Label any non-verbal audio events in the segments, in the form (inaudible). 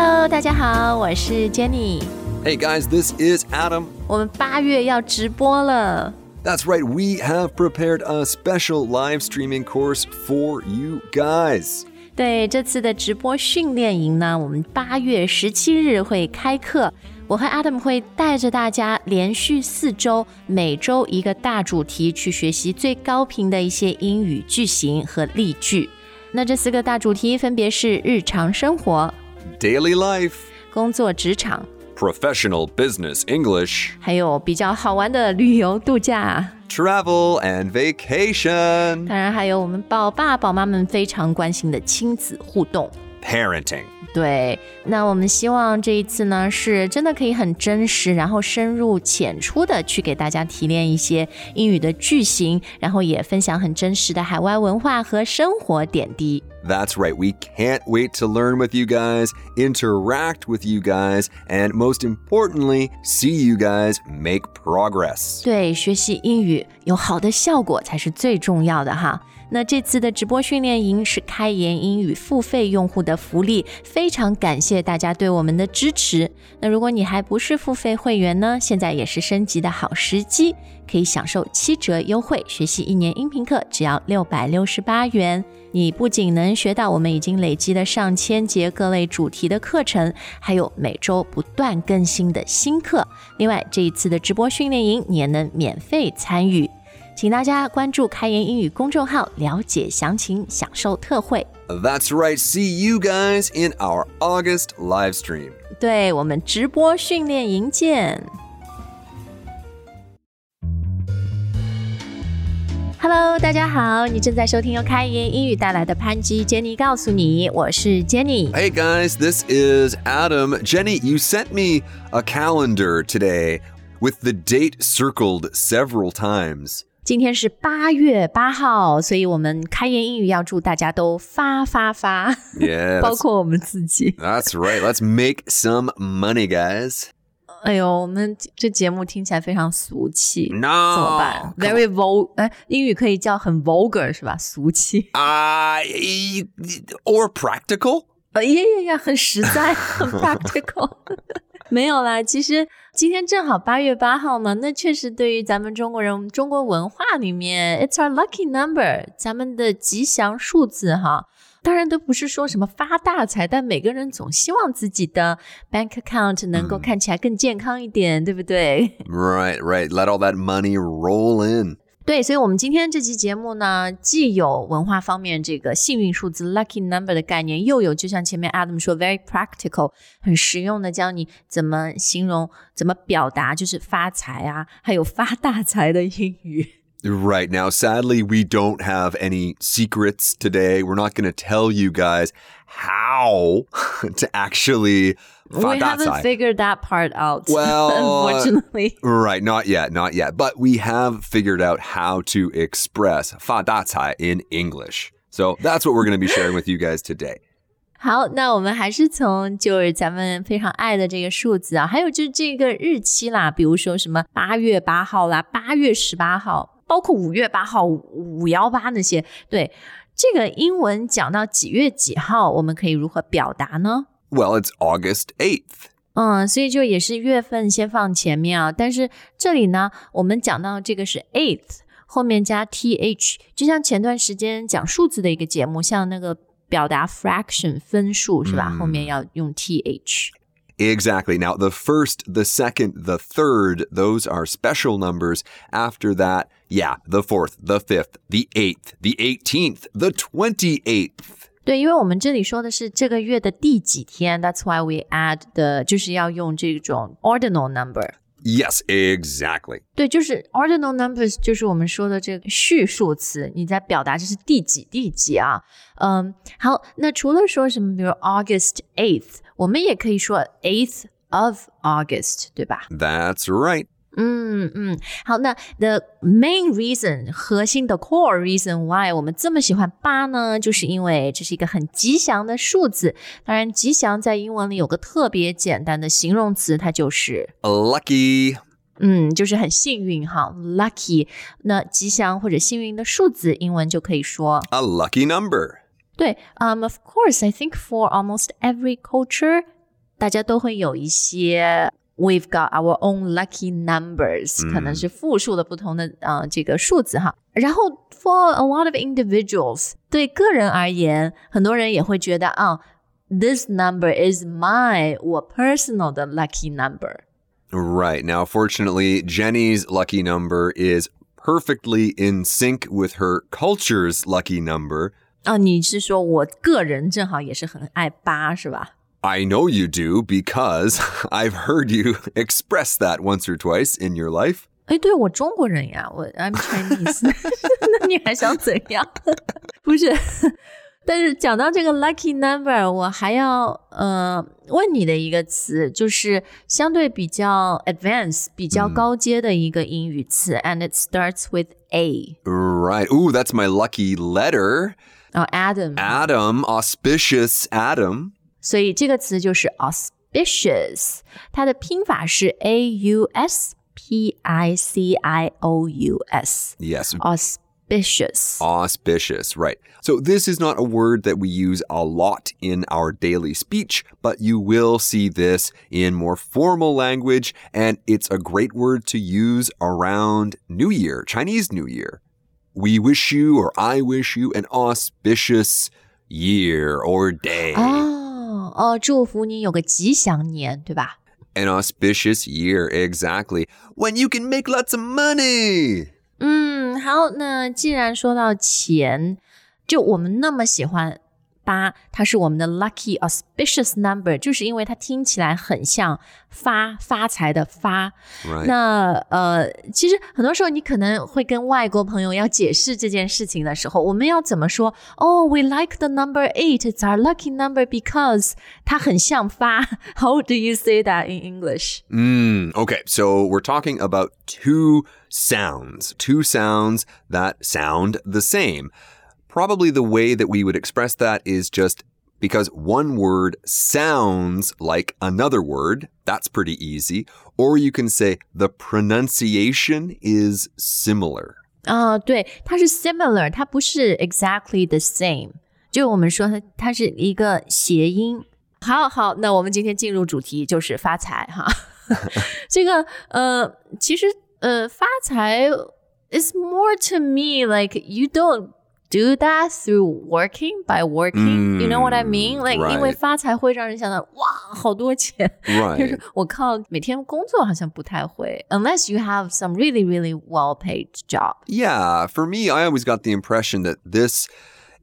Hello，大家好，我是 Jenny。 Hey guys, this is Adam. 我们八月要直播了， That's right, we have prepared a special live streaming course for you guys. 对这次的直播训练营呢，我们八月十七日会开课。我和 Adam 会带着大家连续四周，每周一个大主题，去学习最高频的一些英语句型和例句。那这四个大主题分别是日常生活、 Daily life, 工作职场， professional business English, 还有比较好玩的旅游度假。 travel, and vacation. 当然还有我们宝爸宝妈们非常关心的亲子互动。 Parenting. 对，那我们希望这一次呢，是真的可以很真实，然后深入浅出的去给大家提炼一些英语的句型，然后也分享很真实的海外文化和生活点滴。 That's right, we can't wait to learn with you guys, interact with you guys, and most importantly, see you guys make progress. 对，学习英语有好的效果才是最重要的哈。 那这次的直播训练营是开言英语付费用户的福利，非常感谢大家对我们的支持。那如果你还不是付费会员呢，现在也是升级的好时机，可以享受七折优惠，学习一年音频课只要六百六十八元。你不仅能学到我们已经累积的上千节各类主题的课程，还有每周不断更新的新课。另外，这一次的直播训练营你也能免费参与。请大家关注“开言英语”公众号，了解详情，享受特惠。That's right. See you guys in our August live stream. 对我们直播训练营见。Hello，大家好，你正在收听由开言英语带来的潘吉 Jenny 告诉你，我是 Jenny。Hey guys, this is Adam. Jenny, you sent me a calendar today with the date circled several times. 今天是八月八号，所以我们开言英语要祝大家都发发发，Yeah, 包括我们自己。that's right. Let's make some money, guys. 哎呦，我们这节目听起来非常俗气。No. 怎么办？Very vul，哎，英语可以叫很 vulgar 是吧？俗气，Uh, or practical? 呃，呀呀呀，很实在，很 practical。没有啦，其实今天正好八月八号嘛，那确实对于咱们中国人，我们中国文化里面，it's our lucky number，咱们的吉祥数字哈。当然都不是说什么发大财，但每个人总希望自己的 bank account 能够看起来更健康一点，对不对？(laughs) Right, right. Let all that money roll in. 对，所以，我们今天这期节目呢，既有文化方面这个幸运数字 lucky number 的概念，又有就像前面 Adam 说 very practical 很实用的，教你怎么形容、怎么表达，就是发财啊，还有发大财的英语。 Right now, sadly, we don't have any secrets today. We're not going to tell you guys how (laughs) to actually We haven't 发大财. figured that part out. Well, (laughs) unfortunately. Right, not yet, not yet. But we have figured out how to express 发大财 in English. So that's what we're going to be sharing with you guys today. (laughs) 好，那我们还是从就是咱们非常爱的这个数字啊，还有就是这个日期啦，比如说什么八月八号啦，八月十八号，包括五月八号、五幺八那些，对这个英文讲到几月几号，我们可以如何表达呢？ Well, it's August 8th. 嗯，所以就也是月份先放前面啊，但是这里呢，我们讲到这个是 eighth，后面加 th，就像前段时间讲数字的一个节目，像那个表达 fraction 分数是吧？后面要用 th。 Exactly. Now, the first, the second, the third, those are special numbers. After that, yeah, the fourth, the fifth, the eighth, the 18th, the 28th. 对，因为我们这里说的是这个月的第几天，That's why we add the，就是要用这种 ordinal number。Yes, exactly. 对，就是 ordinal numbers，就是我们说的这个序数词，你在表达这是第几第几啊？嗯，好，那除了说什么，比如 August eighth，我们也可以说 eighth of August，对吧？That's right. 嗯嗯，好，那 the main reason 核心的 core reason why 我们这么喜欢八呢，就是因为这是一个很吉祥的数字。当然，吉祥在英文里有个特别简单的形容词，它就是 Lucky. 嗯，就是很幸运哈，lucky。那吉祥或者幸运的数字，英文就可以说 A lucky number. 对。Um, of course, I think for almost every culture, 大家都会有一些 we've got our own lucky numbers，、可能是复数的不同的呃这个数字哈。然后 for a lot of individuals，对个人而言，很多人也会觉得啊、this number is my 我 personal 的 lucky number。 Right. Now, fortunately, Jenny's lucky number is perfectly in sync with her culture's lucky number. 啊，你是说我个人正好也是很爱八是吧？ I know you do because (laughs) I've heard you (laughs) express that once or twice in your life. 哎，对我中国人呀，我 I'm Chinese，那你还想怎样？不是，但是讲到这个 lucky (laughs) number，我还要呃问你的一个词，就是相对比较 advanced、比较高阶的一个英语词、a n d it starts with A。 Right. Ooh, that's my lucky letter. 哦、a d a m Adam, auspicious Adam. 所以这个词就是 auspicious，它的拼法是 A U S P I C I O U S。 Yes, auspicious。 auspicious. Right. So, this is not a word that we use a lot in our daily speech, but you will see this in more formal language, and it's a great word to use around New Year, Chinese New Year. We wish you, or I wish you, an auspicious year or day. 哦 哦，祝福你有个吉祥年，对吧？An auspicious year, exactly. When you can make lots of money. 嗯，好，那既然说到钱，就我们那么喜欢八，它是我们的 lucky auspicious number，就是因为它听起来很像发发财的发。 Right. 那呃，其实很多时候你可能会跟外国朋友要解释这件事情的时候，我们要怎么说？哦、w e like the number eight. It's our lucky number because 它很像发。How do you say that in English? Mm, okay, so we're talking about two sounds, two sounds that sound the same. Probably the way that we would express that is just because one word sounds like another word. That's pretty easy. Or you can say the pronunciation is similar. 啊、对，它是 similar，它不是 exactly the same。就我们说它它是一个谐音。好好，那我们今天进入主题，就是发财哈。这个呃，其实呃，发财 (laughs) is more to me like you don't do that through working by working. you know what I mean? Like 因为 right. 发财会让人想到哇，好多钱。就 Right. 是我靠每天工作好像不太会，unless you have some really really well paid job。 Yeah, for me, I always got the impression that this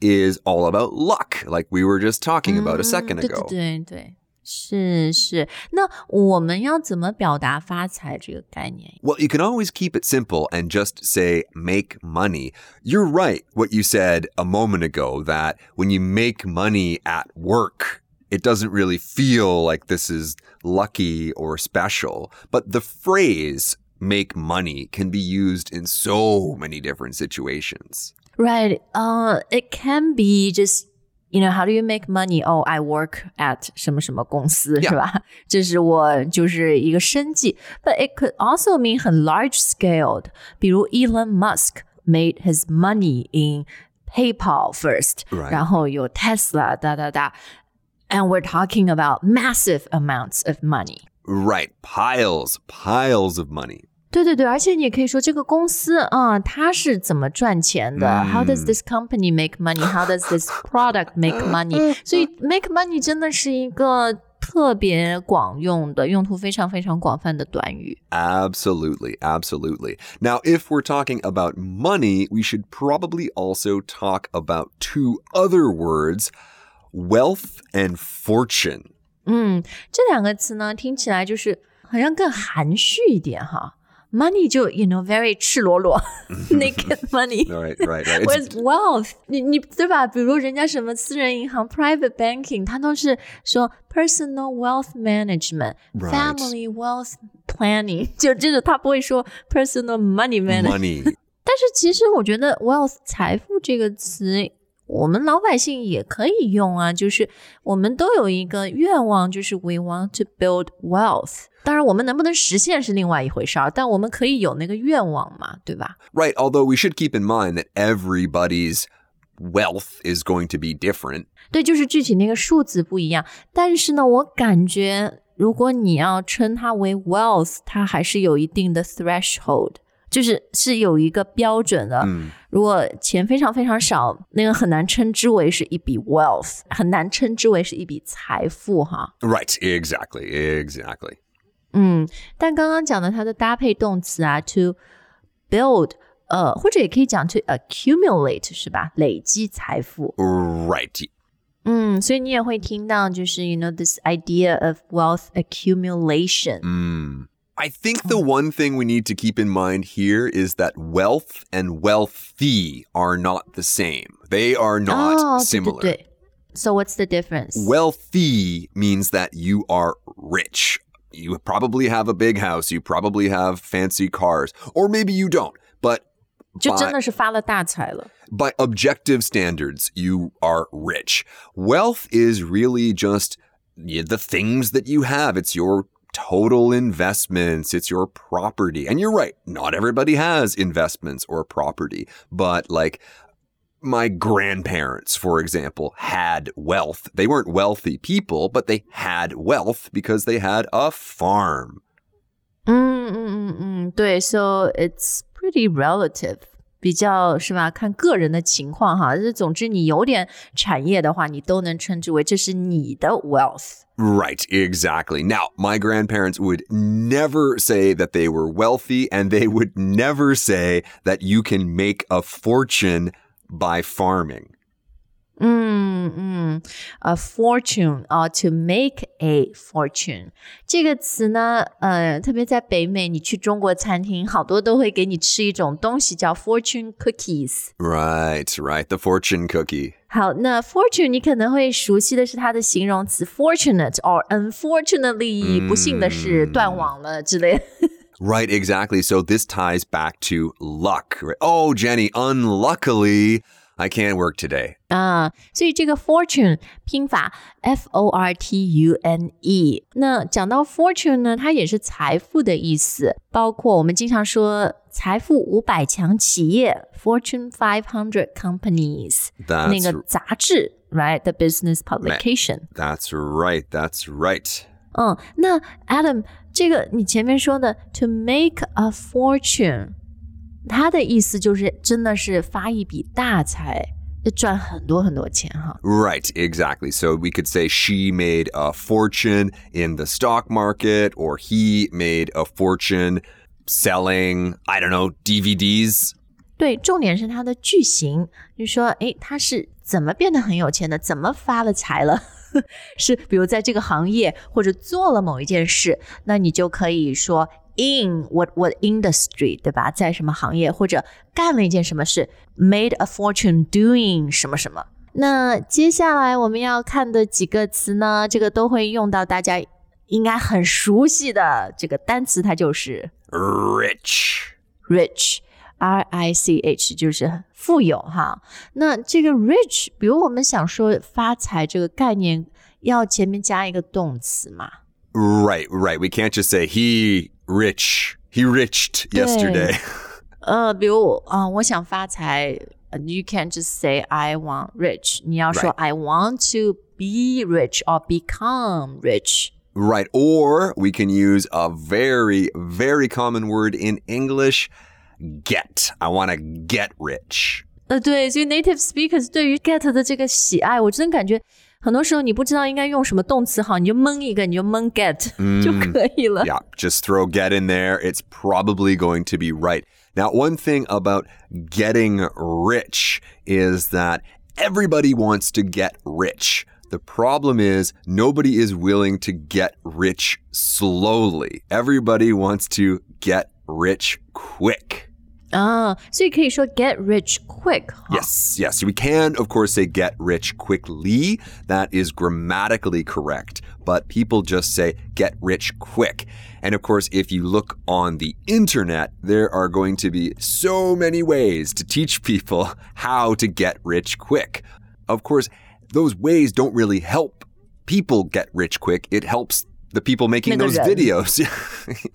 is all about luck, like we were just talking about a second 对对 ago. 对对， 是是。那我们要怎么表达发财这个概念？ Well, you can always keep it simple and just say make money. You're right, what you said a moment ago, that when you make money at work, it doesn't really feel like this is lucky or special. But the phrase make money can be used in so many different situations. Right. Uh, it can be just. You know, how do you make money? Oh, I work at 什么什么公司 Yeah. 是吧？这是我就是一个生计。But (laughs) it could also mean 很 large scaled，比如 Elon Musk made his money in PayPal first，、 Right. 然后有 Tesla，哒哒哒。And we're talking about massive amounts of money. Right. Piles, piles of money. 对对对，而且你也可以说这个公司啊，它是怎么赚钱的、h o w does this company make money? How does this product (laughs) make money? 所以 make money 真的是一个特别广用的、用途非常非常广泛的短语。 Absolutely, absolutely. Now, if we're talking about money, we should probably also talk about two other words wealth and fortune. 嗯，这两个词呢，听起来就是好像更含蓄一点哈。 Money 就 you know very 赤裸裸，(laughs) naked money。 Right, right, right. It's- With wealth，你你对吧？比如人家什么私人银行 （private banking），它都是说 personal wealth management、 Right. family wealth planning，就这个他不会说 (laughs) personal money management。 money. 但是其实我觉得 wealth 财富这个词， 我们老百姓也可以用啊，就是我们都有一个愿望，就是 we want to build wealth。当然，我们能不能实现是另外一回事儿，但我们可以有那个愿望嘛，对吧？Right, although we should keep in mind that everybody's wealth is going to be different. 对，就是具体那个数字不一样。但是呢，我感觉如果你要称它为 wealth，它还是有一定的 threshold，就是是有一个标准的。嗯如果钱非常非常少，那个很难称之为是一笔 wealth，很难称之为是一笔财富哈。 Right, exactly, exactly. 嗯，但刚刚讲的它的搭配动词啊，to build，呃，或者也可以讲 to accumulate，是吧？累积财富。 Right. 嗯，所以你也会听到，就是 you know this idea of wealth accumulation。 Mm. I think the one thing we need to keep in mind here is that wealth and wealthy are not the same. They are not 哦，对 similar. 对对。So what's the difference? Wealthy means that you are rich. You probably have a big house, you probably have fancy cars, or maybe you don't. But 就真的是发了大财了。 by objective standards, you are rich. Wealth is really just y- the things that you have. It's your total investments. It's your property. And you're right. Not everybody has investments or property, but like my grandparents, for example, had wealth. They weren't wealthy people, but they had wealth because they had a farm. Mm, mm, mm, mm. 对, so it's pretty relative. 比较是吧？看个人的情况哈。就是总之，你有点产业的话，你都能称之为这是你的 wealth。 Right, exactly. Now, my grandparents would never say that they were wealthy, and they would never say that you can make a fortune by farming. 嗯嗯，a fortune 啊、t o make a fortune 这个词呢，呃，特别在北美，你去中国餐厅，好多都会给你吃一种东西叫 fortune cookies。 Right, right. The fortune cookie. 好，那 fortune 你可能会熟悉的是它的形容词 fortunate or unfortunately，、不幸的是断网了之类的。 Right, exactly. So this ties back to luck. Right? Oh, Jenny, unluckily, I can't work today. 啊，所以这个 fortune 拼法 f o r t u n e。那讲到 fortune 呢，它也是财富的意思，包括我们经常说财富五百强企业 Fortune Five Hundred Companies 那 That's 个杂志，right？The business publication。 that's right. That's right. 嗯，那 Adam，这个你前面说的 to make a fortune， 它的意思就是真的是发一笔大财，要赚很多很多钱哈。 Right, exactly. So we could say she made a fortune in the stock market, or he made a fortune selling, I don't know, DVDs. 对，重点是它的句型，就说，诶，他是怎么变得很有钱的？怎么发了财了？是比如在这个行业或者做了某一件事，那你就可以说 (laughs) in what what industry，对吧？在什么行业或者干了一件什么事，made a fortune doing 什么什么。那接下来我们要看的几个词呢，这个都会用到大家应该很熟悉的这个单词，它就是 Rich. rich。R I C H 就是富有哈。那这个 rich，比如我们想说发财这个概念，要前面加一个动词嘛？ Right, right. We can't just say he rich. He riched yesterday. (laughs) 呃，比如啊、我想发财呃，you can't just say I want rich，你要说 Right. I want to be rich or become rich。 Right. Or we can use a very, very common word in English get. I want to get rich. 呃，对，所以 native speakers 对于 get 的这个喜爱，我真感觉 很多时候你不知道应该用什么动词好，你就蒙一个，你就蒙 get、就可以了。 Yeah, just throw get in there. It's probably going to be right. Now, one thing about getting rich is that everybody wants to get rich. The problem is nobody is willing to get rich slowly. Everybody wants to get rich quick. 啊，所以可以说 get rich quick 哈。 Yes, yes. We can, of course, say get rich quickly. That is grammatically correct. But people just say get rich quick. And of course, if you look on the internet, there are going to be so many ways to teach people (laughs) how to get rich quick. Of course, those ways don't really help people get rich quick. It helps the people making those 那个人。 videos.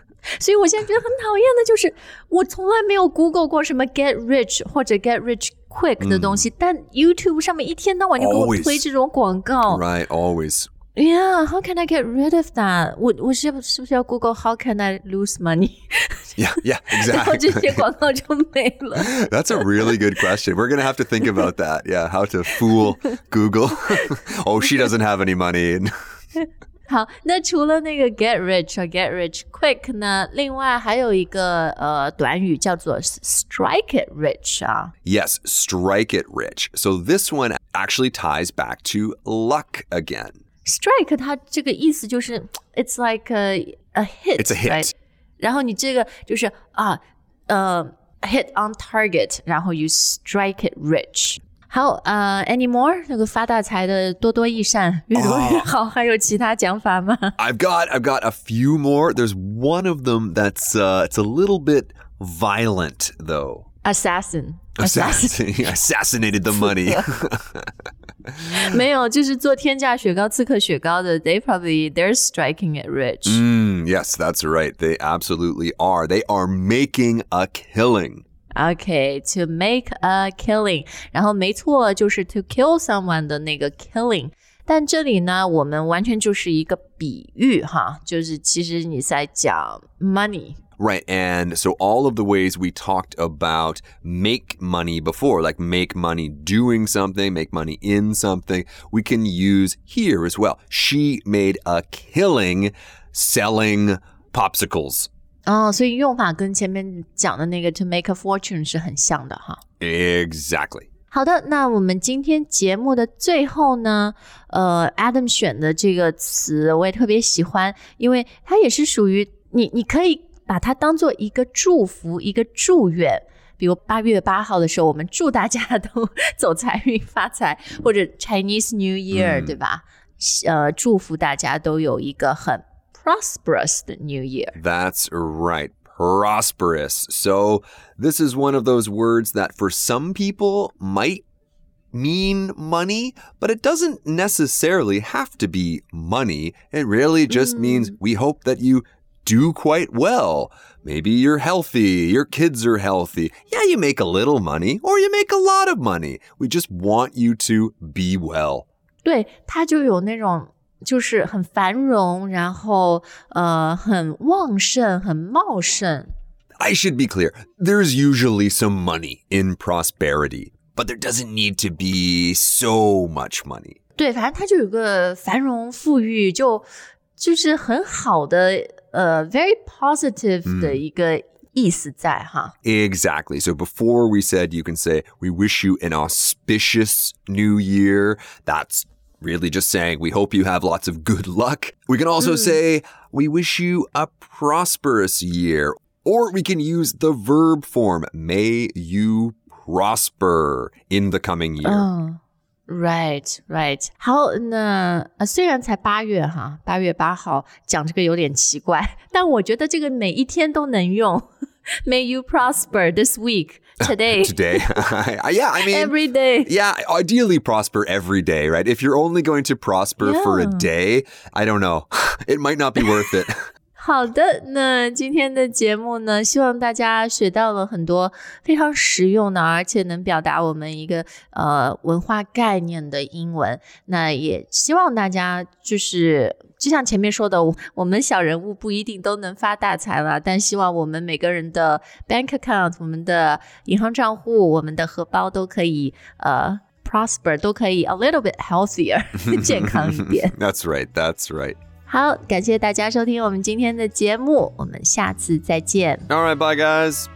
(laughs) 所以我现在觉得很讨厌的就是，我从来没有 Google 过什么 get rich 或者 get rich quick 的东西，但 YouTube 上面一天到晚就给我 Always 推这种广告。 Right, always. Yeah, how can I get rid of that？我我是不是不是要 Google how can I lose money？ (laughs) Yeah, yeah, (laughs) 然后这 exactly. (laughs) 些广告就没了。 That's a really good question. We're going to have to think about that. Yeah, how to fool Google. oh, she doesn't have any money. 好，那除了那个 get rich 和 get rich quick 呢，另外还有一个呃短语叫做 strike it rich 啊。 Yes, strike it rich. So this one actually ties back to luck again. strike 它这个意思就是 it's like a a hit， It's a hit. right？然后你这个就是啊呃 hit on target，然后 you strike it rich。 好，呃，any more 那个发大财的多多益善，越多越好。还有其他讲法吗 I've got I've got a few more. There's one of them that's uh it's a little bit violent though. ？Assassin， Assassin, (laughs) assassinated the money. (laughs) (laughs) 没有，就是做天价雪糕、刺客雪糕的，they probably they're striking it rich。 Mm, yes, that's right. They absolutely are. They are making a killing. Okay, to make a killing，然后没错，就是 to kill someone 的那个 killing。但这里呢，我们完全就是一个比喻哈，就是其实你在讲 money。 Right. And so all of the ways we talked about make money before, like make money doing something, make money in something, we can use here as well. She made a killing selling popsicles. 哦，所以用法跟前面讲的那个 to make a fortune 是很像的哈。Exactly. 好的，那我们今天节目的最后呢，呃，Adam 选的这个词我也特别喜欢，因为它也是属于你，你可以把它当做一个祝福，一个祝愿。比如八月八号的时候，我们祝大家都 (laughs) 走财运发财，或者 Chinese New Year，、对吧？呃，祝福大家都有一个很 prosperous 的 New Year。 That's right. Prosperous. So, this is one of those words that for some people might mean money, but it doesn't necessarily have to be money. It really just means we hope that you do quite well. Maybe you're healthy, your kids are healthy. Yeah, you make a little money or you make a lot of money. We just want you to be well. 对，它就有那种 就是很繁荣，然后呃很旺盛、很茂盛。 I should be clear. There's usually some money in prosperity, but there doesn't need to be so much money. 对，反正它就有个繁荣富裕，就就是很好的呃 very positive 的一个意思在哈。 Exactly. So before we said you can say, we wish you an auspicious new year. That's really just saying we hope you have lots of good luck. We can also say, we wish you a prosperous year. Or we can use the verb form, may you prosper in the coming year. 嗯，right right。好，那呃虽然才八月哈，八月八号讲这个有点奇怪，但我觉得这个每一天都能用。 (laughs) May you prosper this week, (laughs) today, Today. (laughs) yeah, I mean, every day. Yeah, ideally prosper every day, right? If you're only going to prosper for a day, I don't know. It might not be worth it. 好的，那今天的节目呢，希望大家学到了很多非常实用的，而且能表达我们一个呃文化概念的英文。那也希望大家就是，就像前面说的，我我们小人物不一定都能发大财了，但希望我们每个人的 bank account、我们的银行账户、我们的荷包都可以呃 prosper，都可以 a little bit healthier，(laughs) 健康一点。(laughs) That's right. That's right. 好，感谢大家收听我们今天的节目，我们下次再见。All right, bye, guys.